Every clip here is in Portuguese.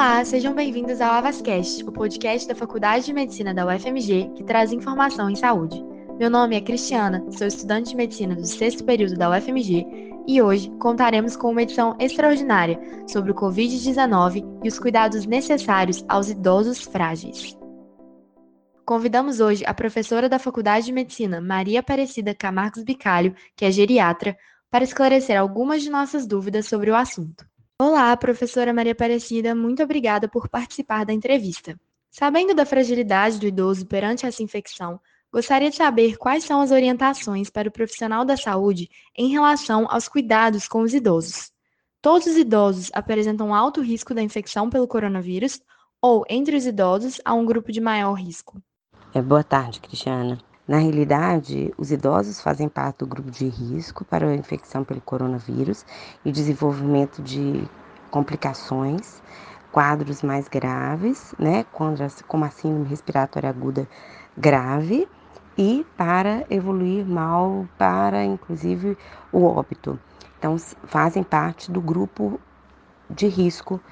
Olá, sejam bem-vindos ao Avascast, o podcast da Faculdade de Medicina da UFMG que traz informação em saúde. Meu nome é Cristiana, sou estudante de medicina do sexto período da UFMG e hoje contaremos com uma edição extraordinária sobre o Covid-19 e os cuidados necessários aos idosos frágeis. Convidamos hoje a professora da Faculdade de Medicina, Maria Aparecida Camargos Bicalho, que é geriatra, para esclarecer algumas de nossas dúvidas sobre o assunto. Olá, professora Maria Aparecida, muito obrigada por participar da entrevista. Sabendo da fragilidade do idoso perante essa infecção, gostaria de saber quais são as orientações para o profissional da saúde em relação aos cuidados com os idosos. Todos os idosos apresentam alto risco da infecção pelo coronavírus ou, entre os idosos, há um grupo de maior risco? É, boa tarde, Cristiana. Na realidade, os idosos fazem parte do grupo de risco para a infecção pelo coronavírus e desenvolvimento de complicações, quadros mais graves, né, como a síndrome respiratória aguda grave e para evoluir mal para inclusive o óbito. Então, fazem parte do grupo de risco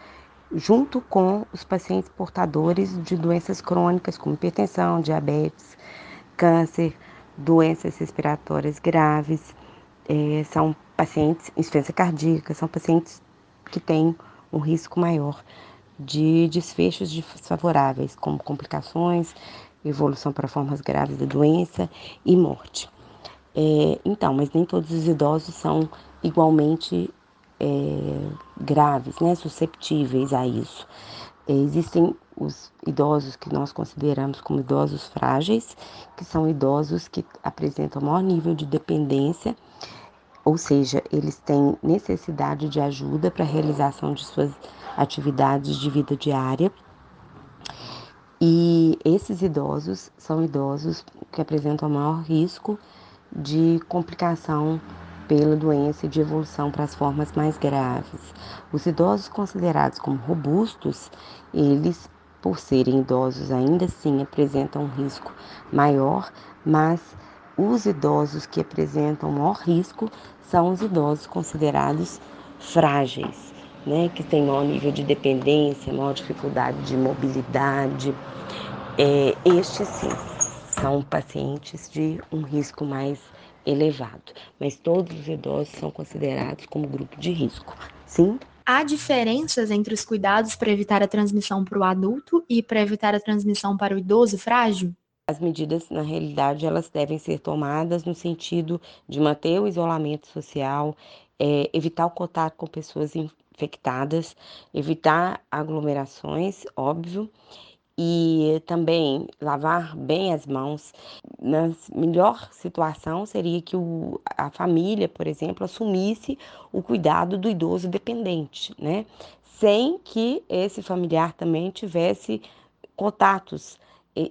junto com os pacientes portadores de doenças crônicas como hipertensão, diabetes, câncer, doenças respiratórias graves, é, são pacientes, insuficiência cardíaca, são pacientes que têm um risco maior de desfechos desfavoráveis, como complicações, evolução para formas graves da doença e morte. É, então, mas nem todos os idosos são igualmente é, graves, né, susceptíveis a isso. É, existem os idosos que nós consideramos como idosos frágeis, que são idosos que apresentam maior nível de dependência, ou seja, eles têm necessidade de ajuda para a realização de suas atividades de vida diária. E esses idosos são idosos que apresentam maior risco de complicação pela doença e de evolução para as formas mais graves. Os idosos considerados como robustos, eles por serem idosos, ainda assim apresentam um risco maior, mas os idosos que apresentam maior risco são os idosos considerados frágeis, né, que têm maior nível de dependência, maior dificuldade de mobilidade. É, estes sim são pacientes de um risco mais elevado, mas todos os idosos são considerados como grupo de risco. Sim, Há diferenças entre os cuidados para evitar a transmissão para o adulto e para evitar a transmissão para o idoso frágil? As medidas, na realidade, elas devem ser tomadas no sentido de manter o isolamento social, é, evitar o contato com pessoas infectadas, evitar aglomerações, óbvio, e também lavar bem as mãos. Na melhor situação seria que o, a família, por exemplo, assumisse o cuidado do idoso dependente, né? Sem que esse familiar também tivesse contatos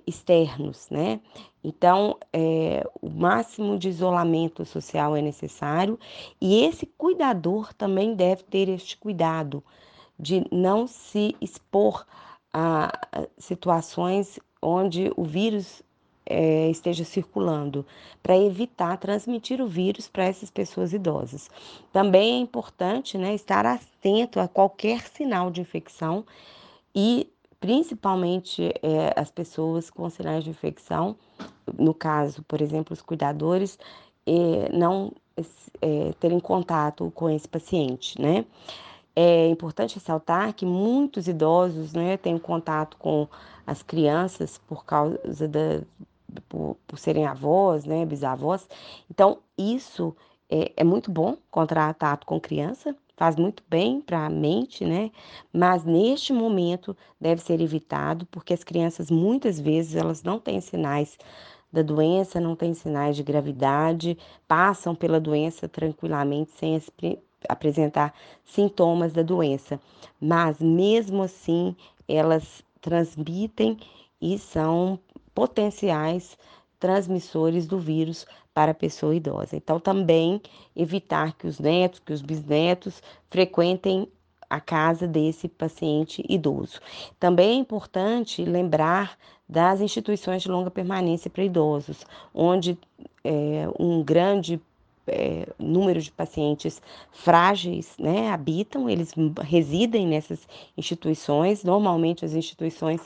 externos, né? Então, é, o máximo de isolamento social é necessário e esse cuidador também deve ter este cuidado de não se expor a situações onde o vírus é, esteja circulando, para evitar transmitir o vírus para essas pessoas idosas. Também é importante né, estar atento a qualquer sinal de infecção e principalmente é, as pessoas com sinais de infecção, no caso, por exemplo, os cuidadores, é, não é, terem contato com esse paciente, né? É importante ressaltar que muitos idosos né, têm contato com as crianças por causa da, por, por serem avós, né, bisavós. Então, isso é, é muito bom contato com criança, faz muito bem para a mente, né? Mas neste momento deve ser evitado, porque as crianças muitas vezes elas não têm sinais da doença, não têm sinais de gravidade, passam pela doença tranquilamente sem apresentar sintomas da doença, mas mesmo assim elas transmitem e são potenciais transmissores do vírus para a pessoa idosa. Então, também evitar que os netos, que os bisnetos frequentem a casa desse paciente idoso. Também é importante lembrar das instituições de longa permanência para idosos, onde é, um grande é, número de pacientes frágeis né, habitam, eles residem nessas instituições. Normalmente as instituições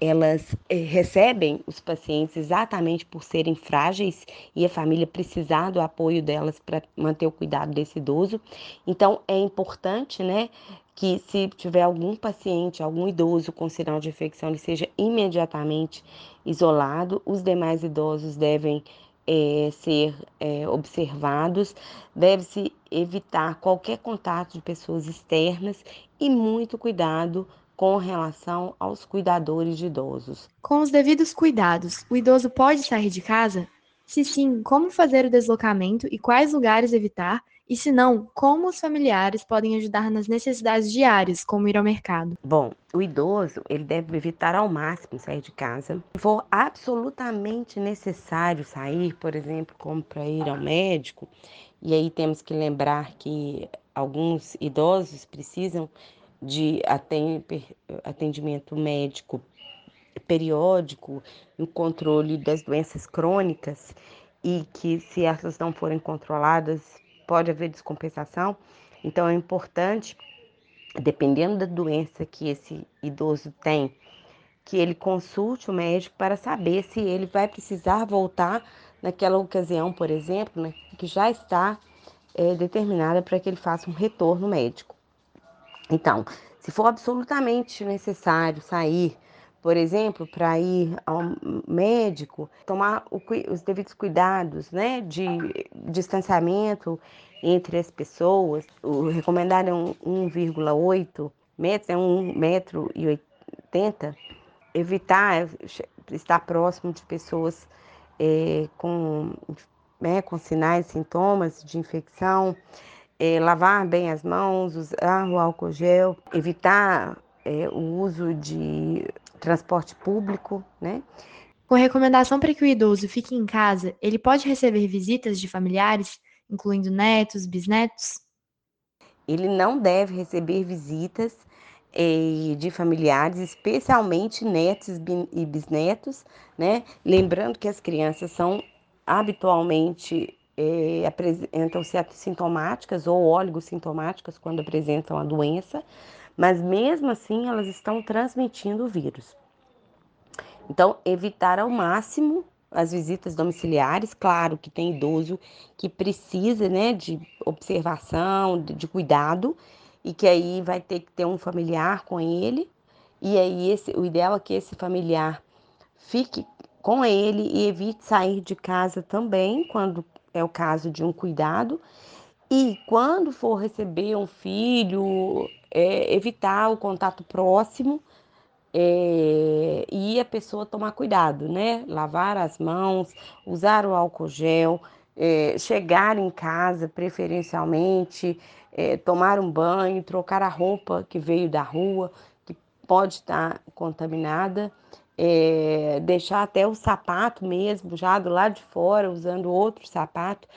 elas é, recebem os pacientes exatamente por serem frágeis e a família precisar do apoio delas para manter o cuidado desse idoso. Então é importante, né, que se tiver algum paciente, algum idoso com sinal de infecção, ele seja imediatamente isolado. Os demais idosos devem é, ser é, observados, deve-se evitar qualquer contato de pessoas externas e muito cuidado com relação aos cuidadores de idosos. Com os devidos cuidados, o idoso pode sair de casa? Se sim, como fazer o deslocamento e quais lugares evitar? E se não, como os familiares podem ajudar nas necessidades diárias, como ir ao mercado? Bom, o idoso ele deve evitar ao máximo sair de casa. Se for absolutamente necessário sair, por exemplo, como para ir ao médico, e aí temos que lembrar que alguns idosos precisam de atendimento médico periódico, o controle das doenças crônicas e que se essas não forem controladas pode haver descompensação. Então é importante, dependendo da doença que esse idoso tem, que ele consulte o médico para saber se ele vai precisar voltar naquela ocasião, por exemplo, né, que já está é, determinada para que ele faça um retorno médico. Então, se for absolutamente necessário sair por exemplo, para ir ao médico, tomar o, os devidos cuidados, né, de distanciamento entre as pessoas. O recomendado é um 1,8 metros, é um metro e 80. Evitar estar próximo de pessoas é, com, né, com sinais, sintomas de infecção. É, lavar bem as mãos, usar o álcool gel, evitar é, o uso de transporte público, né? Com recomendação para que o idoso fique em casa, ele pode receber visitas de familiares, incluindo netos, bisnetos? Ele não deve receber visitas eh, de familiares, especialmente netos e bisnetos, né? Lembrando que as crianças são habitualmente eh, apresentam certas sintomáticas ou oligossintomáticas quando apresentam a doença, mas mesmo assim elas estão transmitindo o vírus. Então, evitar ao máximo as visitas domiciliares, claro que tem idoso que precisa, né, de observação, de, cuidado, e que aí vai ter que ter um familiar com ele, e aí esse, o ideal é que esse familiar fique com ele e evite sair de casa também, quando é o caso de um cuidado, e quando for receber um filho, é, evitar o contato próximo é, e a pessoa tomar cuidado, né? Lavar as mãos, usar o álcool gel, é, chegar em casa preferencialmente, é, tomar um banho, trocar a roupa que veio da rua, que pode estar contaminada, é, deixar até o sapato mesmo já do lado de fora, usando outro sapato,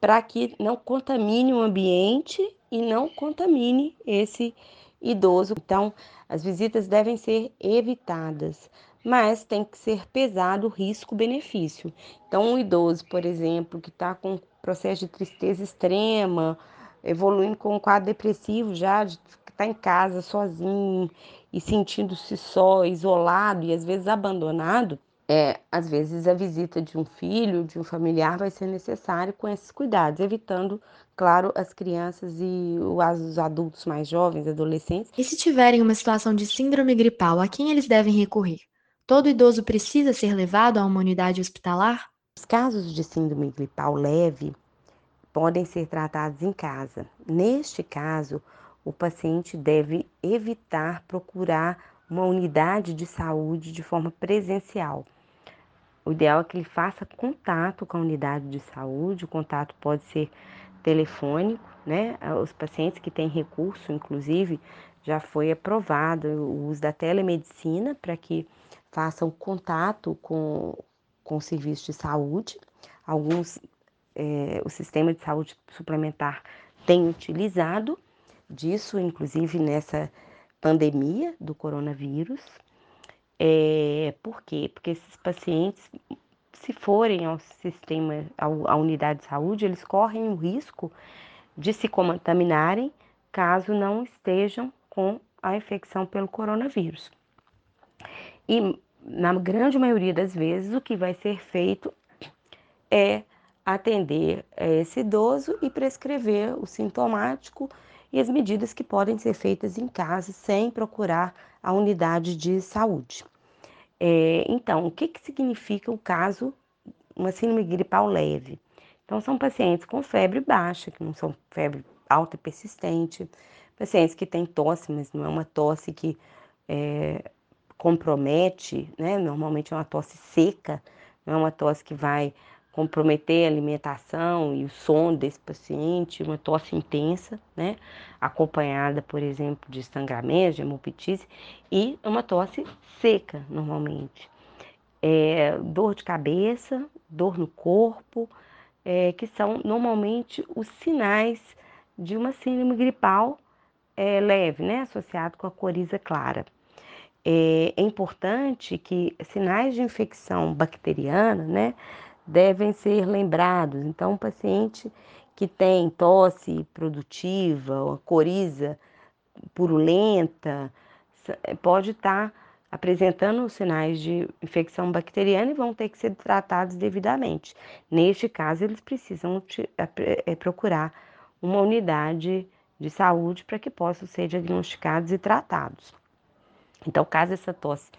para que não contamine o ambiente e não contamine esse idoso. Então, as visitas devem ser evitadas, mas tem que ser pesado o risco-benefício. Então, um idoso, por exemplo, que está com processo de tristeza extrema, evoluindo com um quadro depressivo já, de estar tá em casa sozinho e sentindo-se só, isolado e às vezes abandonado, é, às vezes a visita de um filho, de um familiar vai ser necessário com esses cuidados, evitando, claro, as crianças e os adultos mais jovens, adolescentes. E se tiverem uma situação de síndrome gripal, a quem eles devem recorrer? Todo idoso precisa ser levado a uma unidade hospitalar? Os casos de síndrome gripal leve podem ser tratados em casa. Neste caso, o paciente deve evitar procurar uma unidade de saúde de forma presencial o ideal é que ele faça contato com a unidade de saúde, o contato pode ser telefônico, né? Os pacientes que têm recurso, inclusive, já foi aprovado o uso da telemedicina para que façam contato com, com o serviço de saúde. Alguns, é, o sistema de saúde suplementar tem utilizado disso, inclusive nessa pandemia do coronavírus. É, por quê? Porque esses pacientes se forem ao sistema, à unidade de saúde, eles correm o risco de se contaminarem caso não estejam com a infecção pelo coronavírus. E na grande maioria das vezes, o que vai ser feito é atender esse idoso e prescrever o sintomático e as medidas que podem ser feitas em casa sem procurar a unidade de saúde. É, então, o que, que significa o caso, uma síndrome gripal leve? Então, são pacientes com febre baixa, que não são febre alta e persistente, pacientes que têm tosse, mas não é uma tosse que é, compromete, né? Normalmente é uma tosse seca, não é uma tosse que vai comprometer a alimentação e o sono desse paciente, uma tosse intensa, né? Acompanhada, por exemplo, de sangramento, de hemoptise, e uma tosse seca, normalmente. É, dor de cabeça, dor no corpo, é, que são normalmente os sinais de uma síndrome gripal é, leve, né? Associado com a coriza clara. É, é importante que sinais de infecção bacteriana, né? Devem ser lembrados. Então, um paciente que tem tosse produtiva, coriza purulenta, pode estar apresentando sinais de infecção bacteriana e vão ter que ser tratados devidamente. Neste caso, eles precisam é, procurar uma unidade de saúde para que possam ser diagnosticados e tratados. Então, caso essa tosse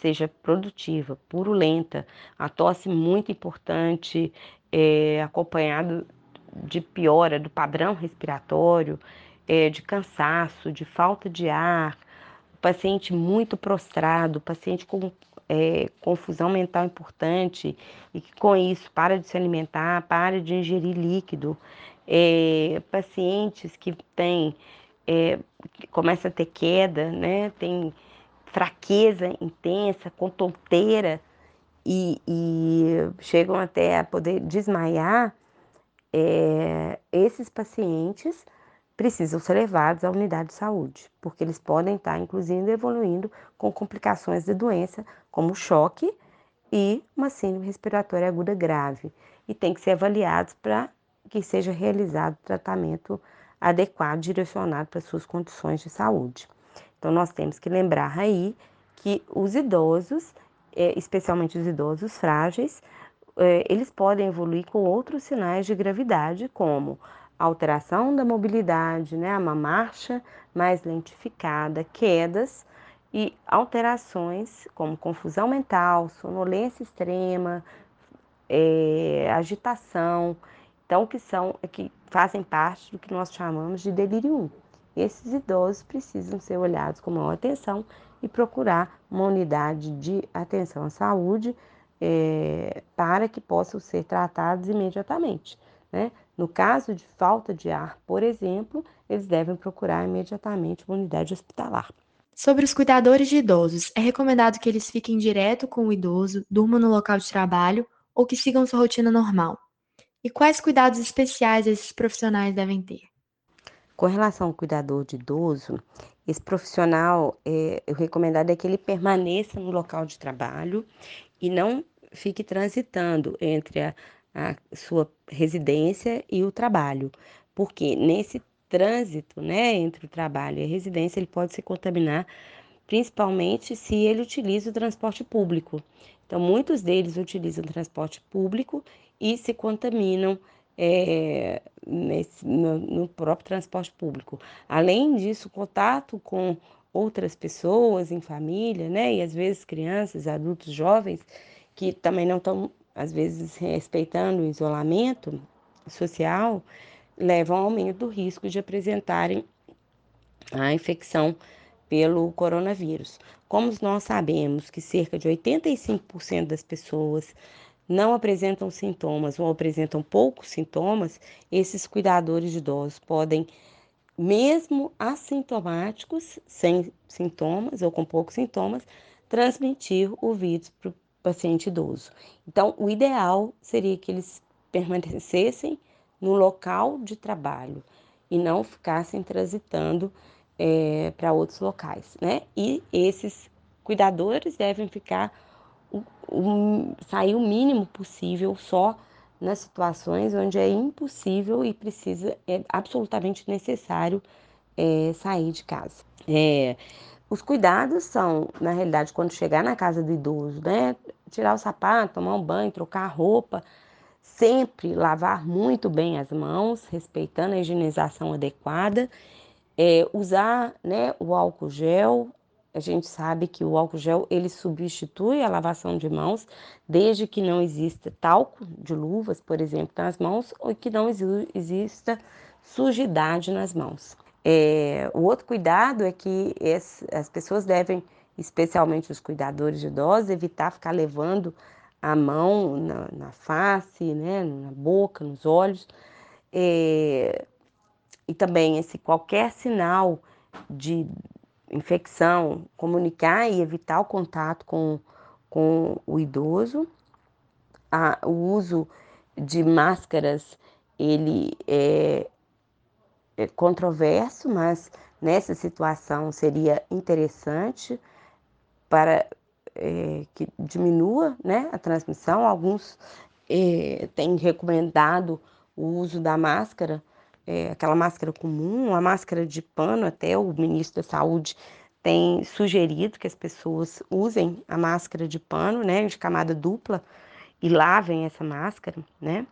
seja produtiva, purulenta, a tosse muito importante, é, acompanhado de piora do padrão respiratório, é, de cansaço, de falta de ar, paciente muito prostrado, paciente com é, confusão mental importante e que com isso para de se alimentar, para de ingerir líquido, é, pacientes que têm, é, começa a ter queda, né, tem fraqueza intensa, com tonteira e, e chegam até a poder desmaiar, é, esses pacientes precisam ser levados à unidade de saúde, porque eles podem estar, inclusive, evoluindo com complicações da doença, como choque e uma síndrome respiratória aguda grave, e tem que ser avaliados para que seja realizado tratamento adequado, direcionado para suas condições de saúde. Então, nós temos que lembrar aí que os idosos, é, especialmente os idosos frágeis, é, eles podem evoluir com outros sinais de gravidade, como alteração da mobilidade, né, uma marcha mais lentificada, quedas e alterações como confusão mental, sonolência extrema, é, agitação, então que são que fazem parte do que nós chamamos de delírio 1 esses idosos precisam ser olhados com maior atenção e procurar uma unidade de atenção à saúde é, para que possam ser tratados imediatamente. Né? No caso de falta de ar, por exemplo, eles devem procurar imediatamente uma unidade hospitalar. Sobre os cuidadores de idosos, é recomendado que eles fiquem direto com o idoso, durmam no local de trabalho ou que sigam sua rotina normal. E quais cuidados especiais esses profissionais devem ter? Com relação ao cuidador de idoso, esse profissional, é, o recomendado é que ele permaneça no local de trabalho e não fique transitando entre a, a sua residência e o trabalho, porque nesse trânsito, né, entre o trabalho e a residência, ele pode se contaminar, principalmente se ele utiliza o transporte público. Então, muitos deles utilizam transporte público e se contaminam é, nesse, no, no próprio transporte público. Além disso, contato com outras pessoas em família, né? E às vezes crianças, adultos, jovens, que também não estão, às vezes, respeitando o isolamento social, levam ao aumento do risco de apresentarem a infecção pelo coronavírus. Como nós sabemos que cerca de 85% das pessoas não apresentam sintomas ou apresentam poucos sintomas, esses cuidadores de idosos podem, mesmo assintomáticos, sem sintomas ou com poucos sintomas, transmitir o vírus para o paciente idoso. Então, o ideal seria que eles permanecessem no local de trabalho e não ficassem transitando é, para outros locais, né? E esses cuidadores devem ficar o, o, sair o mínimo possível só nas situações onde é impossível e precisa, é absolutamente necessário é, sair de casa. É, os cuidados são, na realidade, quando chegar na casa do idoso, né? Tirar o sapato, tomar um banho, trocar a roupa, sempre lavar muito bem as mãos, respeitando a higienização adequada, é, usar né, o álcool gel. A gente sabe que o álcool gel ele substitui a lavação de mãos, desde que não exista talco de luvas, por exemplo, nas mãos, ou que não exista sujidade nas mãos. É, o outro cuidado é que as pessoas devem, especialmente os cuidadores de idosos, evitar ficar levando a mão na, na face, né, na boca, nos olhos. É, e também esse qualquer sinal de infecção, comunicar e evitar o contato com, com o idoso. A, o uso de máscaras, ele é, é controverso, mas nessa situação seria interessante para é, que diminua né, a transmissão. Alguns é, têm recomendado o uso da máscara, é, aquela máscara comum, a máscara de pano, até o ministro da Saúde tem sugerido que as pessoas usem a máscara de pano, né, de camada dupla, e lavem essa máscara, né?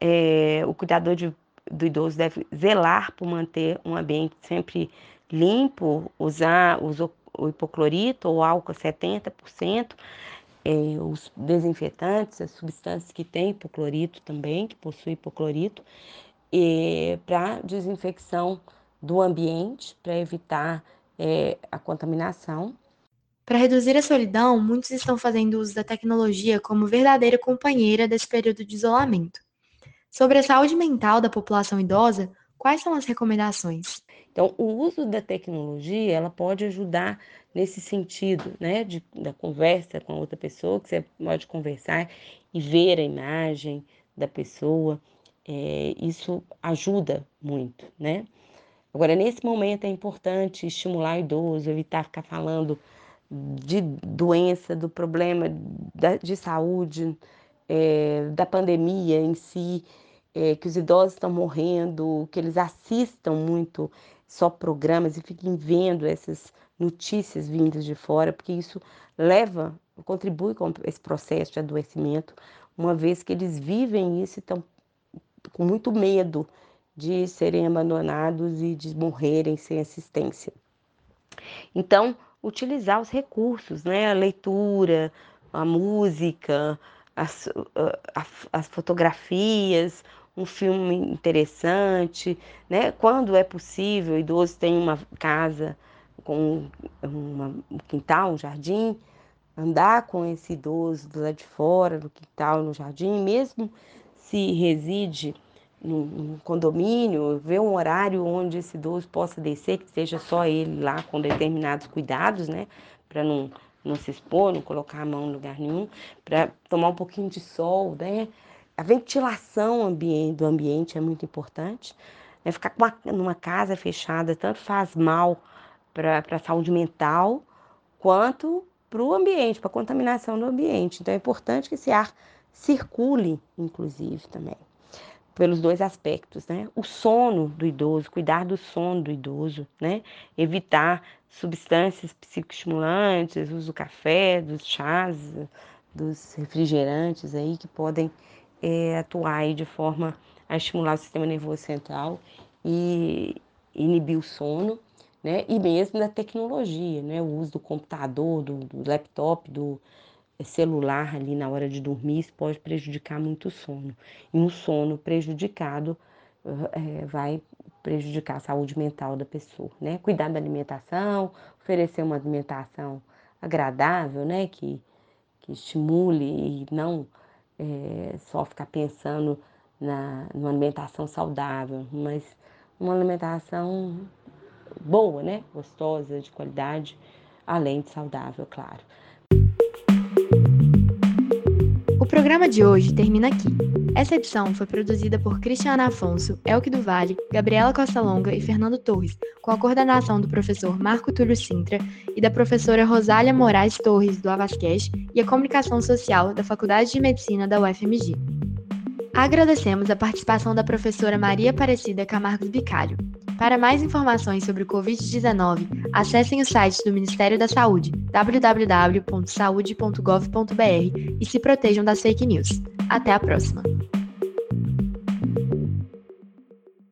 É, o cuidador de do idoso deve zelar por manter um ambiente sempre limpo, usar o hipoclorito ou álcool 70%, é, os desinfetantes, as substâncias que têm hipoclorito também, que possui hipoclorito, para desinfecção do ambiente, para evitar é, a contaminação. Para reduzir a solidão, muitos estão fazendo uso da tecnologia como verdadeira companheira desse período de isolamento. Sobre a saúde mental da população idosa, quais são as recomendações? Então, o uso da tecnologia, ela pode ajudar nesse sentido, né, de, da conversa com outra pessoa, que você pode conversar e ver a imagem da pessoa, é, isso ajuda muito, né? Agora, nesse momento é importante estimular o idoso, evitar ficar falando de doença, do problema de saúde, é, da pandemia em si, é, que os idosos estão morrendo, que eles assistam muito só programas e fiquem vendo essas notícias vindas de fora, porque isso leva, contribui com esse processo de adoecimento, uma vez que eles vivem isso e estão com muito medo de serem abandonados e de morrerem sem assistência. Então, utilizar os recursos, né? A leitura, a música, as, as fotografias, um filme interessante, né? Quando é possível, o idoso tem uma casa com uma, um quintal, um jardim, andar com esse idoso do lado de fora, do quintal, no jardim, mesmo se reside num condomínio, ver um horário onde esse idoso possa descer, que seja só ele lá com determinados cuidados, né? Para não, não se expor, não colocar a mão em lugar nenhum, para tomar um pouquinho de sol, né? A ventilação do ambiente é muito importante. Né? Ficar uma, numa casa fechada tanto faz mal para a saúde mental quanto para o ambiente, para a contaminação do ambiente. Então é importante que esse ar circule, inclusive, também, pelos dois aspectos, né? O sono do idoso, cuidar do sono do idoso, né? Evitar substâncias psicoestimulantes, uso do café, dos chás, dos refrigerantes aí que podem é, atuar de forma a estimular o sistema nervoso central e inibir o sono, né? E mesmo da tecnologia, né? O uso do computador, do, do laptop, do celular ali na hora de dormir, isso pode prejudicar muito o sono. E um sono prejudicado é, vai prejudicar a saúde mental da pessoa, né? Cuidar da alimentação, oferecer uma alimentação agradável, né? Que, que estimule e não é, só ficar pensando na, numa alimentação saudável, mas uma alimentação boa, né? Gostosa, de qualidade, além de saudável, claro. O programa de hoje termina aqui. Essa edição foi produzida por Cristiana Afonso, Elke do Vale, Gabriela Costa Longa e Fernando Torres, com a coordenação do professor Marco Túlio Sintra e da professora Rosália Moraes Torres, do Avasquez, e a comunicação social da Faculdade de Medicina da UFMG. Agradecemos a participação da professora Maria Aparecida Camargos Bicalho. Para mais informações sobre o Covid-19, acessem o site do Ministério da Saúde, www.saude.gov.br, e se protejam das fake news. Até a próxima!